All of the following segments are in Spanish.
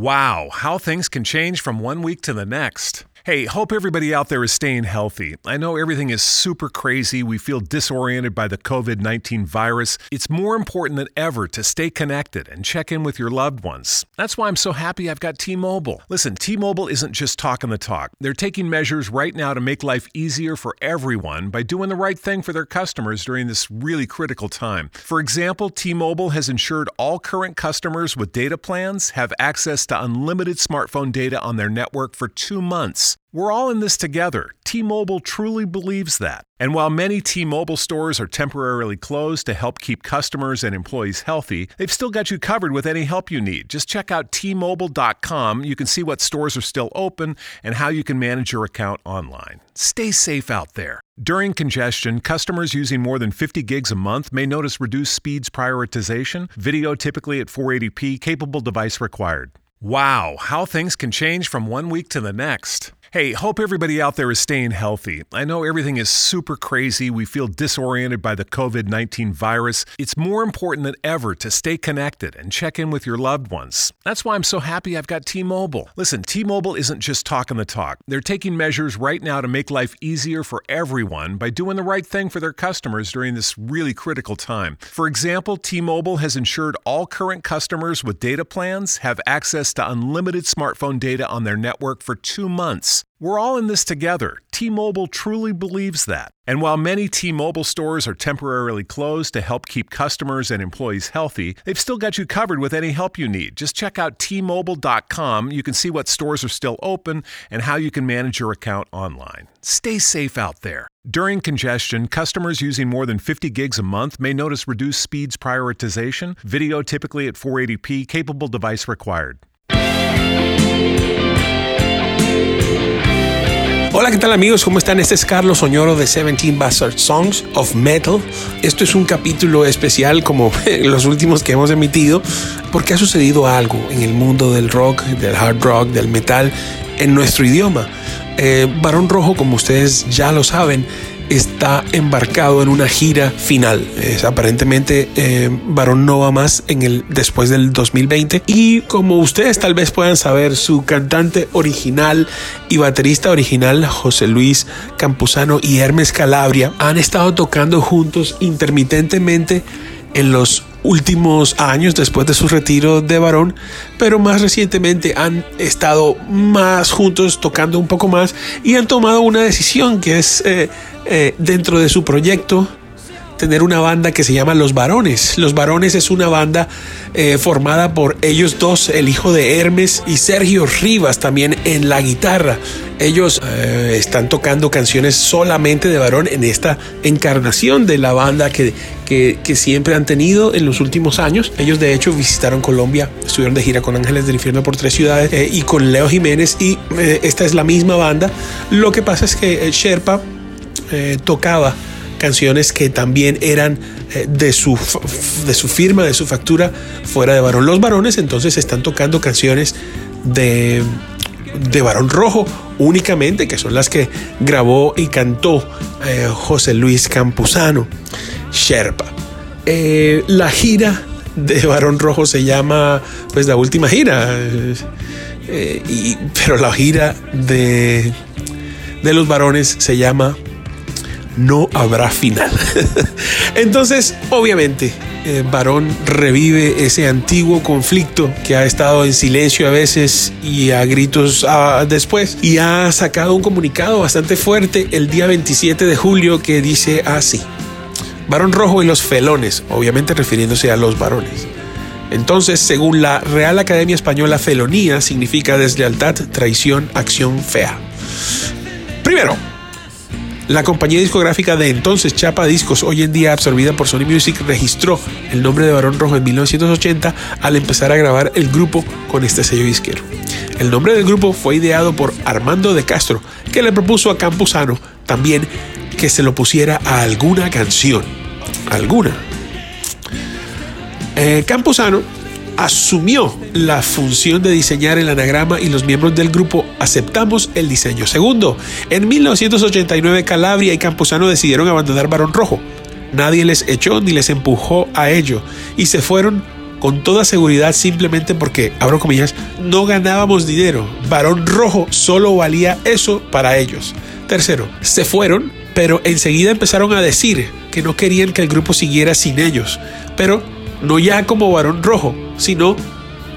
Wow, how things can change from one week to the next. Hey, hope everybody out there is staying healthy. I know everything is super crazy. We feel disoriented by the COVID 19 virus. It's more important than ever to stay connected and check in with your loved ones. That's why I'm so happy I've got T Mobile. Listen, T Mobile isn't just talking the talk, they're taking measures right now to make life easier for everyone by doing the right thing for their customers during this really critical time. For example, T Mobile has ensured all current customers with data plans have access to unlimited smartphone data on their network for two months. We're all in this together. T Mobile truly believes that. And while many T Mobile stores are temporarily closed to help keep customers and employees healthy, they've still got you covered with any help you need. Just check out T-Mobile.com. You can see what stores are still open and how you can manage your account online. Stay safe out there. During congestion, customers using more than 50 gigs a month may notice reduced speeds prioritization, video typically at 480p, capable device required. Wow, how things can change from one week to the next. Hey, hope everybody out there is staying healthy. I know everything is super crazy. We feel disoriented by the COVID 19 virus. It's more important than ever to stay connected and check in with your loved ones. That's why I'm so happy I've got T Mobile. Listen, T Mobile isn't just talking the talk, they're taking measures right now to make life easier for everyone by doing the right thing for their customers during this really critical time. For example, T Mobile has ensured all current customers with data plans have access to unlimited smartphone data on their network for two months. We're all in this together. T Mobile truly believes that. And while many T Mobile stores are temporarily closed to help keep customers and employees healthy, they've still got you covered with any help you need. Just check out T-Mobile.com. You can see what stores are still open and how you can manage your account online. Stay safe out there. During congestion, customers using more than 50 gigs a month may notice reduced speeds prioritization, video typically at 480p, capable device required. Hola, ¿qué tal amigos? ¿Cómo están? Este es Carlos Oñoro de 17 Bastard Songs of Metal. Esto es un capítulo especial como los últimos que hemos emitido porque ha sucedido algo en el mundo del rock, del hard rock, del metal en nuestro idioma. Eh, Barón Rojo, como ustedes ya lo saben, está embarcado en una gira final. Es, aparentemente, eh, Barón no va más en el, después del 2020. Y como ustedes tal vez puedan saber, su cantante original y baterista original, José Luis Campuzano y Hermes Calabria, han estado tocando juntos intermitentemente en los últimos años después de su retiro de varón, pero más recientemente han estado más juntos, tocando un poco más y han tomado una decisión que es eh, eh, dentro de su proyecto tener una banda que se llama Los Varones. Los Varones es una banda eh, formada por ellos dos, el hijo de Hermes y Sergio Rivas también en la guitarra. Ellos eh, están tocando canciones solamente de varón en esta encarnación de la banda que, que, siempre han tenido en los últimos años. Ellos de hecho visitaron Colombia, estuvieron de gira con Ángeles del Infierno por tres ciudades eh, y con Leo Jiménez y esta es la misma banda. Lo que pasa es que Sherpa tocaba canciones que también eran eh, de, su, de su firma, de su factura, fuera de Varón. Los varones entonces están tocando canciones de, de Varón Rojo únicamente, que son las que grabó y cantó eh, José Luis Campuzano, Sherpa. Eh, la gira de Varón Rojo se llama, pues la última gira, y, pero la gira de, de los varones se llama no habrá final. Entonces, obviamente, eh, Varón revive ese antiguo conflicto que ha estado en silencio a veces y a gritos ah, después y ha sacado un comunicado bastante fuerte el día 27 de julio que dice así. Varón Rojo y los felones, obviamente refiriéndose a los varones. Entonces, según la Real Academia Española, felonía significa deslealtad, traición, acción fea. Primero, la compañía discográfica de entonces Chapa Discos, hoy en día absorbida por Sony Music, registró el nombre de Barón Rojo en 1980 al empezar a grabar el grupo con este sello disquero. El nombre del grupo fue ideado por Armando de Castro, que le propuso a Campuzano también que se lo pusiera a alguna canción. Alguna. Eh, Campuzano asumió la función de diseñar el anagrama y los miembros del grupo aceptamos el diseño. Segundo, en 1989 Calabria y Campuzano decidieron abandonar Barón Rojo. Nadie les echó ni les empujó a ello y se fueron con toda seguridad simplemente porque, abro comillas, no ganábamos dinero. Varón Rojo solo valía eso para ellos. Tercero, se fueron, pero enseguida empezaron a decir que no querían que el grupo siguiera sin ellos, pero no ya como Varón Rojo, sino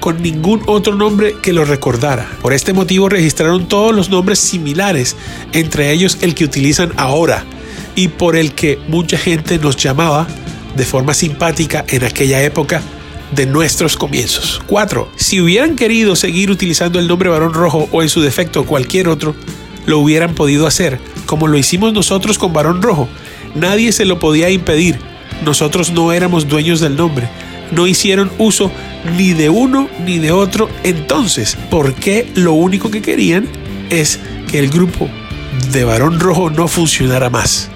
con ningún otro nombre que lo recordara. Por este motivo registraron todos los nombres similares, entre ellos el que utilizan ahora y por el que mucha gente nos llamaba de forma simpática en aquella época de nuestros comienzos. 4. Si hubieran querido seguir utilizando el nombre Varón Rojo o en su defecto cualquier otro, lo hubieran podido hacer, como lo hicimos nosotros con Varón Rojo. Nadie se lo podía impedir. Nosotros no éramos dueños del nombre. No hicieron uso ni de uno ni de otro. Entonces, ¿por qué lo único que querían es que el grupo de Varón Rojo no funcionara más?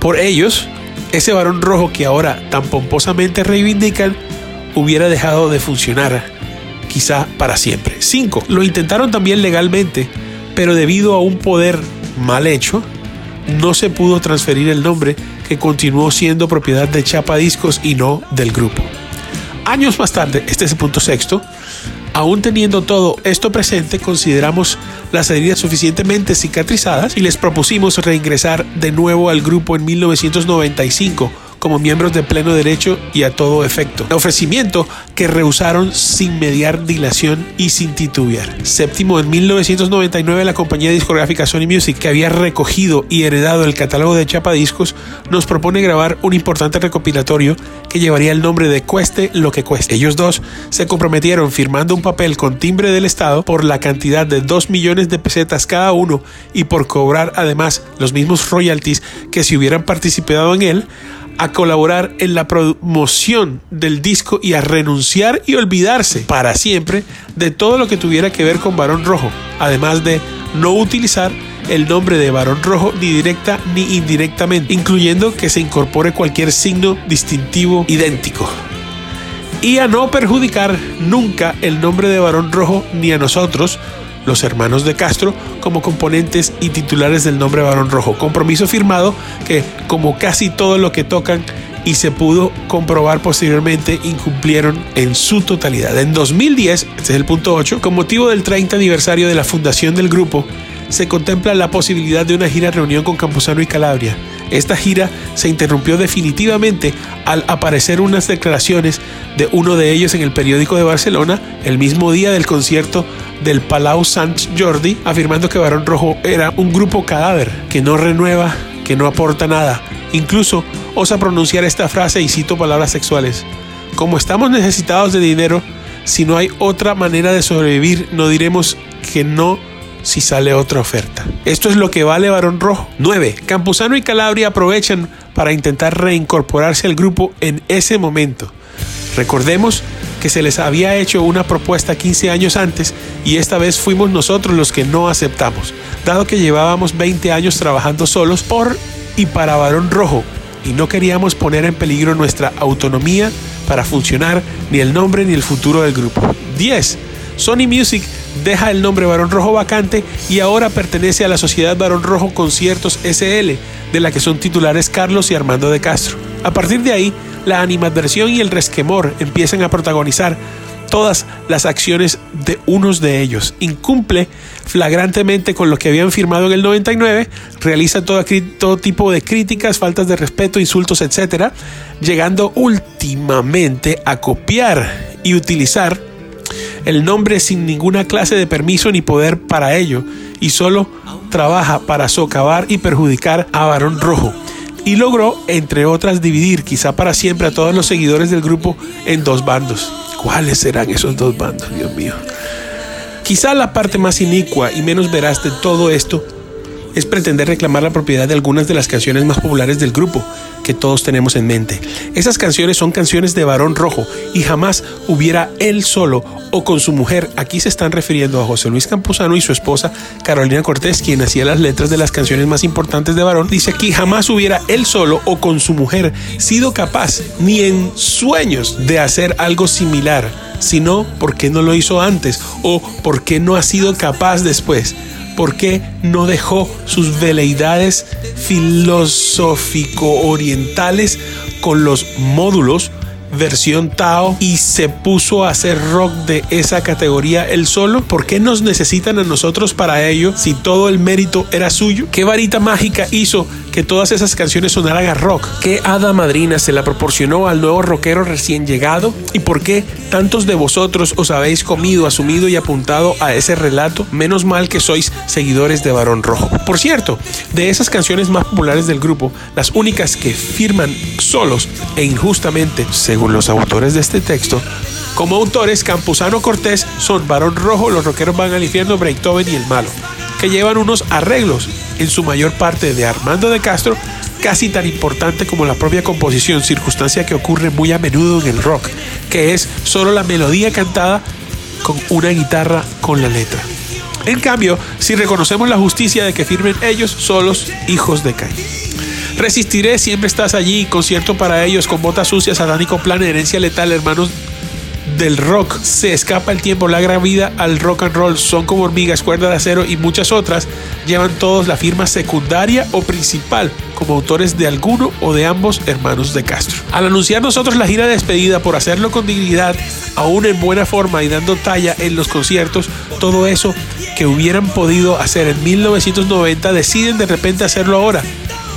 Por ellos, ese Varón Rojo que ahora tan pomposamente reivindican hubiera dejado de funcionar, quizá para siempre. 5. Lo intentaron también legalmente, pero debido a un poder mal hecho, no se pudo transferir el nombre que continuó siendo propiedad de Chapa Discos y no del grupo. Años más tarde, este es el punto sexto, aún teniendo todo esto presente, consideramos las heridas suficientemente cicatrizadas y les propusimos reingresar de nuevo al grupo en 1995 como miembros de pleno derecho y a todo efecto. Ofrecimiento que rehusaron sin mediar dilación y sin titubear. Séptimo, en 1999 la compañía discográfica Sony Music, que había recogido y heredado el catálogo de Chapa Discos, nos propone grabar un importante recopilatorio que llevaría el nombre de Cueste lo que cueste. Ellos dos se comprometieron firmando un papel con timbre del Estado por la cantidad de 2 millones de pesetas cada uno y por cobrar además los mismos royalties que si hubieran participado en él a colaborar en la promoción del disco y a renunciar y olvidarse para siempre de todo lo que tuviera que ver con Barón Rojo, además de no utilizar el nombre de Barón Rojo ni directa ni indirectamente, incluyendo que se incorpore cualquier signo distintivo idéntico. Y a no perjudicar nunca el nombre de Barón Rojo ni a nosotros, los hermanos de Castro como componentes y titulares del nombre Barón Rojo. Compromiso firmado que, como casi todo lo que tocan y se pudo comprobar posteriormente, incumplieron en su totalidad. En 2010, este es el punto 8, con motivo del 30 aniversario de la fundación del grupo, se contempla la posibilidad de una gira reunión con Campuzano y Calabria. Esta gira se interrumpió definitivamente al aparecer unas declaraciones de uno de ellos en el periódico de Barcelona el mismo día del concierto del Palau Sant Jordi, afirmando que Barón Rojo era un grupo cadáver que no renueva, que no aporta nada. Incluso osa pronunciar esta frase y cito palabras sexuales. Como estamos necesitados de dinero, si no hay otra manera de sobrevivir, no diremos que no si sale otra oferta. Esto es lo que vale Barón Rojo. 9. Campuzano y Calabria aprovechan para intentar reincorporarse al grupo en ese momento. Recordemos que se les había hecho una propuesta 15 años antes y esta vez fuimos nosotros los que no aceptamos, dado que llevábamos 20 años trabajando solos por y para Barón Rojo y no queríamos poner en peligro nuestra autonomía para funcionar, ni el nombre ni el futuro del grupo. 10. Sony Music deja el nombre Barón Rojo vacante y ahora pertenece a la Sociedad Barón Rojo Conciertos SL, de la que son titulares Carlos y Armando de Castro. A partir de ahí, la animadversión y el resquemor empiezan a protagonizar todas las acciones de unos de ellos. Incumple flagrantemente con lo que habían firmado en el 99, realiza todo, todo tipo de críticas, faltas de respeto, insultos, etc., llegando últimamente a copiar y utilizar el nombre sin ninguna clase de permiso ni poder para ello y solo trabaja para socavar y perjudicar a Barón Rojo. Y logró, entre otras, dividir quizá para siempre a todos los seguidores del grupo en dos bandos. ¿Cuáles serán esos dos bandos, Dios mío? Quizá la parte más inicua y menos veraz de todo esto es pretender reclamar la propiedad de algunas de las canciones más populares del grupo que todos tenemos en mente. Esas canciones son canciones de varón rojo y jamás hubiera él solo o con su mujer, aquí se están refiriendo a José Luis Campuzano y su esposa Carolina Cortés, quien hacía las letras de las canciones más importantes de varón, dice aquí jamás hubiera él solo o con su mujer sido capaz ni en sueños de hacer algo similar, sino porque no lo hizo antes o porque no ha sido capaz después. ¿Por qué no dejó sus veleidades filosófico-orientales con los módulos versión Tao y se puso a hacer rock de esa categoría él solo? ¿Por qué nos necesitan a nosotros para ello si todo el mérito era suyo? ¿Qué varita mágica hizo que todas esas canciones sonaran a rock? ¿Qué hada madrina se la proporcionó al nuevo rockero recién llegado? ¿Y por qué tantos de vosotros os habéis comido, asumido y apuntado a ese relato? Menos mal que sois seguidores de Barón Rojo. Por cierto, de esas canciones más populares del grupo, las únicas que firman solos e injustamente, según los autores de este texto, como autores, Campuzano Cortés son Barón Rojo, Los Rockeros Van al Infierno, Beethoven y El Malo, que llevan unos arreglos, en su mayor parte de Armando de Castro, casi tan importante como la propia composición, circunstancia que ocurre muy a menudo en el rock, que es solo la melodía cantada con una guitarra con la letra. En cambio, si reconocemos la justicia de que firmen ellos solos hijos de Caín. Resistiré, siempre estás allí, concierto para ellos, con botas sucias, satánico plan, herencia letal, hermanos del rock. Se escapa el tiempo, la gran vida al rock and roll. Son como hormigas, cuerda de acero y muchas otras. Llevan todos la firma secundaria o principal como autores de alguno o de ambos hermanos de Castro. Al anunciar nosotros la gira de despedida por hacerlo con dignidad, aún en buena forma y dando talla en los conciertos, todo eso que hubieran podido hacer en 1990 deciden de repente hacerlo ahora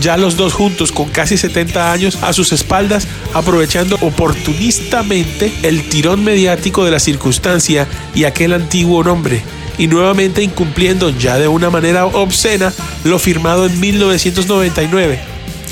ya los dos juntos con casi 70 años a sus espaldas, aprovechando oportunistamente el tirón mediático de la circunstancia y aquel antiguo nombre, y nuevamente incumpliendo ya de una manera obscena lo firmado en 1999.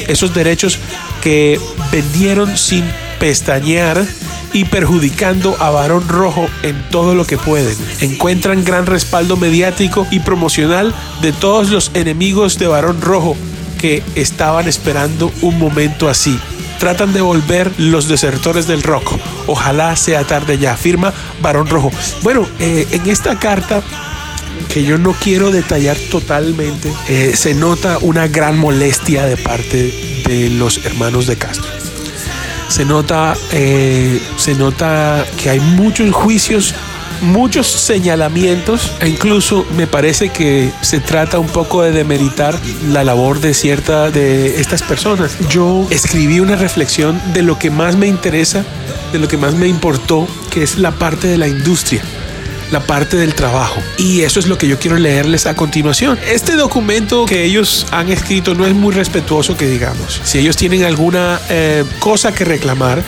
Esos derechos que vendieron sin pestañear y perjudicando a Barón Rojo en todo lo que pueden. Encuentran gran respaldo mediático y promocional de todos los enemigos de Barón Rojo que estaban esperando un momento así. Tratan de volver los desertores del rock. Ojalá sea tarde ya. Firma Barón Rojo. Bueno, eh, en esta carta que yo no quiero detallar totalmente, eh, se nota una gran molestia de parte de los hermanos de Castro. Se nota, eh, se nota que hay muchos juicios muchos señalamientos e incluso me parece que se trata un poco de demeritar la labor de cierta de estas personas. Yo escribí una reflexión de lo que más me interesa, de lo que más me importó, que es la parte de la industria la parte del trabajo. Y eso es lo que yo quiero leerles a continuación. Este documento que ellos han escrito no es muy respetuoso que digamos. Si ellos tienen alguna eh, cosa que reclamar,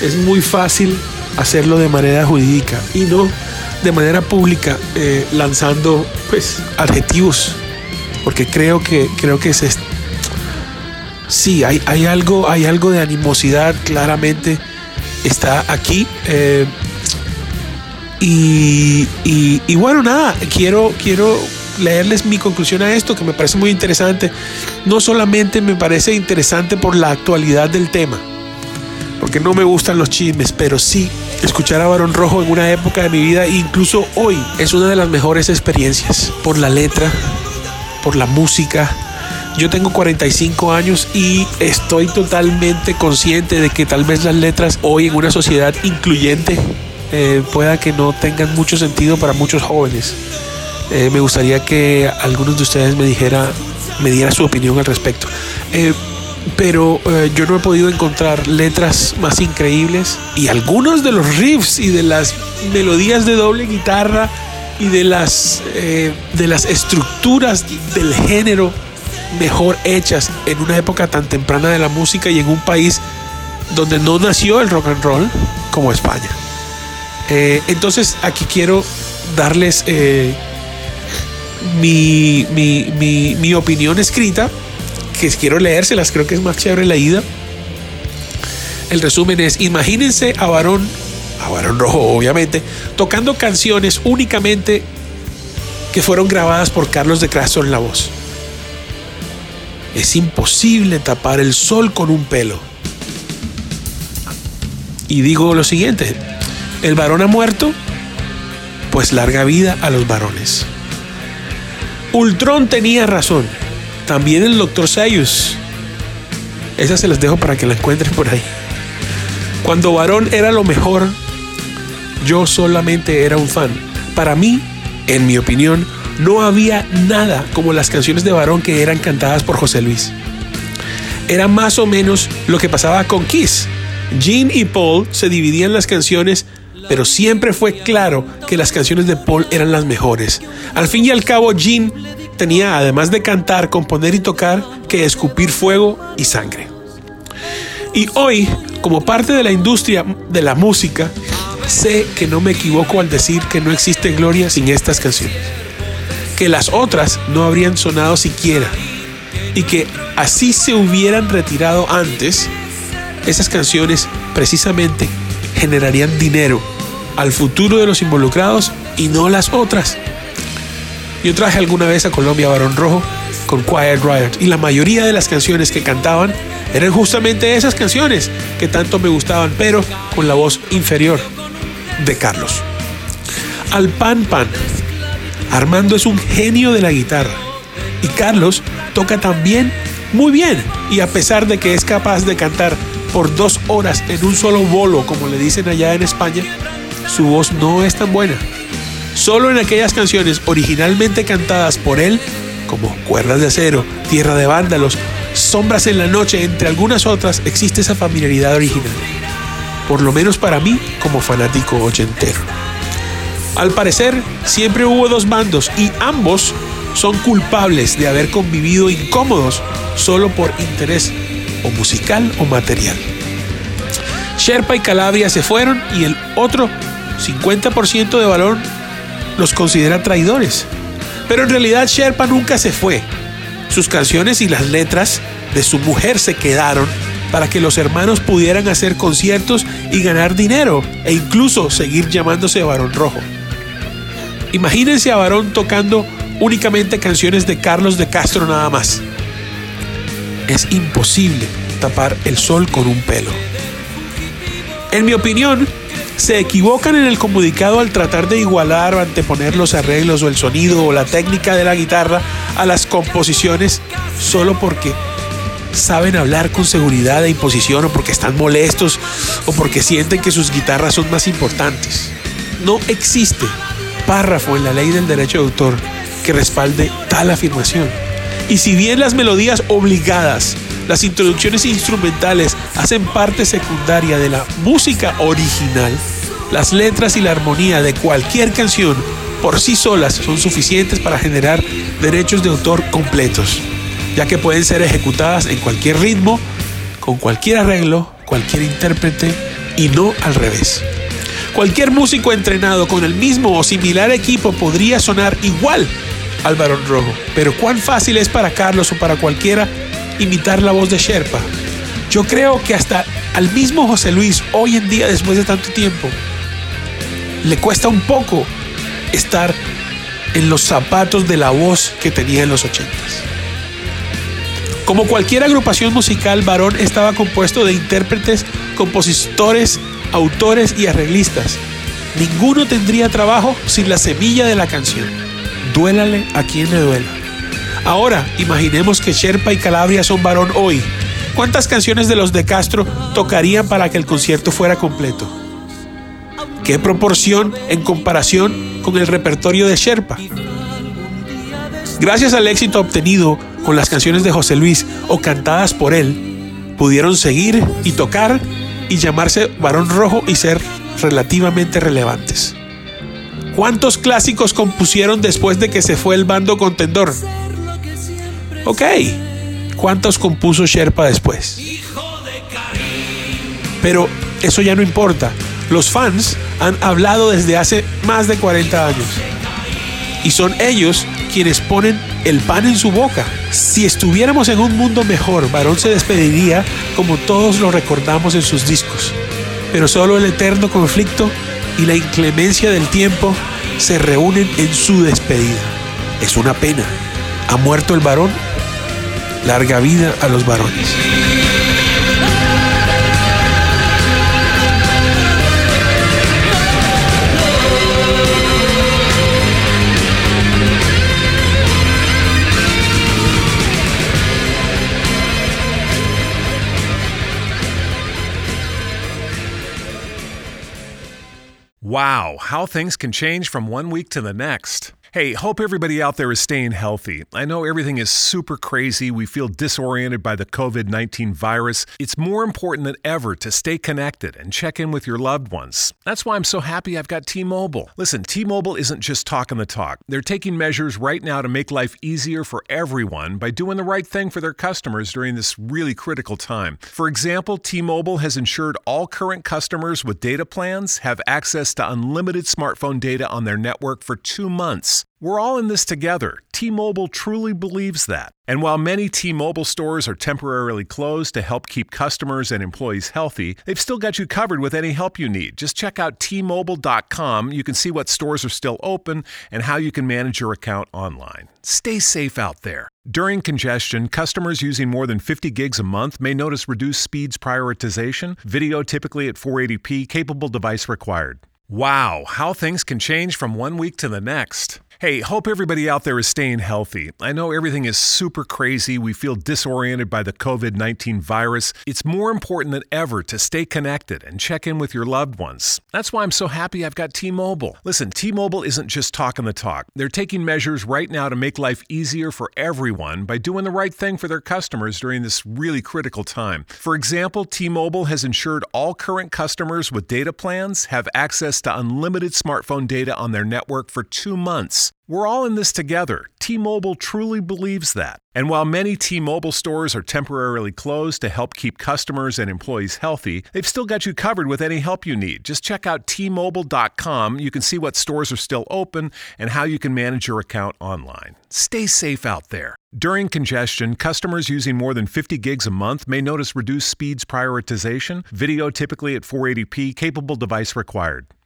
es muy fácil hacerlo de manera jurídica y no de manera pública eh, lanzando pues adjetivos porque creo que creo que es sí hay, hay algo hay algo de animosidad claramente está aquí eh, y, y, bueno nada quiero quiero leerles mi conclusión a esto que me parece muy interesante. No solamente me parece interesante por la actualidad del tema porque no me gustan los chismes, pero sí escuchar a Barón Rojo en una época de mi vida, incluso hoy, es una de las mejores experiencias por la letra, por la música. Yo tengo 45 años y estoy totalmente consciente de que tal vez las letras hoy en una sociedad incluyente eh, pueda que no tengan mucho sentido para muchos jóvenes. Eh, me gustaría que algunos de ustedes me dijera, me diera su opinión al respecto. Eh, pero eh, yo no he podido encontrar letras más increíbles y algunos de los riffs y de las melodías de doble guitarra y de las, eh, de las estructuras del género mejor hechas en una época tan temprana de la música y en un país donde no nació el rock and roll como España. Eh, entonces aquí quiero darles mi, mi opinión escrita que quiero leérselas, creo que es más chévere la ida. El resumen es, imagínense a Varón, a Varón Rojo obviamente, tocando canciones únicamente que fueron grabadas por Carlos de Castro en la voz. Es imposible tapar el sol con un pelo. Y digo lo siguiente, el varón ha muerto, pues larga vida a los varones. Ultron tenía razón. También el Dr. Sayus. Esas se las dejo para que la encuentren por ahí. Cuando Varón era lo mejor, yo solamente era un fan. Para mí, en mi opinión, no había nada como las canciones de Varón que eran cantadas por José Luis. Era más o menos lo que pasaba con Kiss, Gene y Paul se dividían las canciones, pero siempre fue claro que las canciones de Paul eran las mejores. Al fin y al cabo, Gene tenía, además de cantar, componer y tocar, que escupir fuego y sangre. Y hoy, como parte de la industria de la música, sé que no me equivoco al decir que no existe gloria sin estas canciones. Que las otras no habrían sonado siquiera. Y que así se hubieran retirado antes, esas canciones precisamente generarían dinero al futuro de los involucrados y no las otras. Yo traje alguna vez a Colombia Barón Rojo con Quiet Riot y la mayoría de las canciones que cantaban eran justamente esas canciones que tanto me gustaban, pero con la voz inferior de Carlos. Al pan pan. Armando es un genio de la guitarra y Carlos toca también muy bien y a pesar de que es capaz de cantar por dos horas en un solo bolo, como le dicen allá en España, su voz no es tan buena. Solo en aquellas canciones originalmente cantadas por él, como Cuerdas de Acero, Tierra de Vándalos, Sombras en la Noche, entre algunas otras, existe esa familiaridad original. Por lo menos para mí, como fanático ochentero. Al parecer, siempre hubo dos bandos y ambos son culpables de haber convivido incómodos solo por interés o musical o material. Sherpa y Calabria se fueron y el otro 50% de valor los considera traidores. Pero en realidad Sherpa nunca se fue. Sus canciones y las letras de su mujer se quedaron para que los hermanos pudieran hacer conciertos y ganar dinero e incluso seguir llamándose Barón Rojo. Imagínense a Barón tocando únicamente canciones de Carlos de Castro nada más. Es imposible tapar el sol con un pelo. En mi opinión, se equivocan en el comunicado al tratar de igualar o anteponer los arreglos o el sonido o la técnica de la guitarra a las composiciones solo porque saben hablar con seguridad e imposición o porque están molestos o porque sienten que sus guitarras son más importantes. No existe párrafo en la ley del derecho de autor que respalde tal afirmación. Y si bien las melodías obligadas, las introducciones instrumentales hacen parte secundaria de la música original, las letras y la armonía de cualquier canción por sí solas son suficientes para generar derechos de autor completos, ya que pueden ser ejecutadas en cualquier ritmo, con cualquier arreglo, cualquier intérprete y no al revés. Cualquier músico entrenado con el mismo o similar equipo podría sonar igual al Barón Rojo, pero cuán fácil es para Carlos o para cualquiera imitar la voz de Sherpa. Yo creo que hasta al mismo José Luis, hoy en día, después de tanto tiempo, le cuesta un poco estar en los zapatos de la voz que tenía en los ochentas. Como cualquier agrupación musical, Barón estaba compuesto de intérpretes, compositores, autores y arreglistas. Ninguno tendría trabajo sin la semilla de la canción. Duélale a quien le duela. Ahora, imaginemos que Sherpa y Calabria son Barón hoy. ¿Cuántas canciones de los de Castro tocarían para que el concierto fuera completo? ¿Qué proporción en comparación con el repertorio de Sherpa? Gracias al éxito obtenido con las canciones de José Luis o cantadas por él, pudieron seguir y tocar y llamarse Barón Rojo y ser relativamente relevantes. ¿Cuántos clásicos compusieron después de que se fue el bando contendor? Ok, ¿cuántos compuso Sherpa después? Pero eso ya no importa. Los fans han hablado desde hace más de 40 años. Y son ellos quienes ponen el pan en su boca. Si estuviéramos en un mundo mejor, Barón se despediría como todos lo recordamos en sus discos. Pero solo el eterno conflicto y la inclemencia del tiempo se reúnen en su despedida. Es una pena. ¿Ha muerto el varón? Larga vida a los varones. Wow, how things can change from one week to the next. Hey, hope everybody out there is staying healthy. I know everything is super crazy. We feel disoriented by the COVID 19 virus. It's more important than ever to stay connected and check in with your loved ones. That's why I'm so happy I've got T Mobile. Listen, T Mobile isn't just talking the talk, they're taking measures right now to make life easier for everyone by doing the right thing for their customers during this really critical time. For example, T Mobile has ensured all current customers with data plans have access to unlimited smartphone data on their network for two months. We're all in this together. T Mobile truly believes that. And while many T Mobile stores are temporarily closed to help keep customers and employees healthy, they've still got you covered with any help you need. Just check out T-Mobile.com. You can see what stores are still open and how you can manage your account online. Stay safe out there. During congestion, customers using more than 50 gigs a month may notice reduced speeds prioritization, video typically at 480p, capable device required. Wow, how things can change from one week to the next. Hey, hope everybody out there is staying healthy. I know everything is super crazy. We feel disoriented by the COVID 19 virus. It's more important than ever to stay connected and check in with your loved ones. That's why I'm so happy I've got T Mobile. Listen, T Mobile isn't just talking the talk, they're taking measures right now to make life easier for everyone by doing the right thing for their customers during this really critical time. For example, T Mobile has ensured all current customers with data plans have access to unlimited smartphone data on their network for two months. We're all in this together. T Mobile truly believes that. And while many T Mobile stores are temporarily closed to help keep customers and employees healthy, they've still got you covered with any help you need. Just check out T-Mobile.com. You can see what stores are still open and how you can manage your account online. Stay safe out there. During congestion, customers using more than 50 gigs a month may notice reduced speeds prioritization, video typically at 480p, capable device required.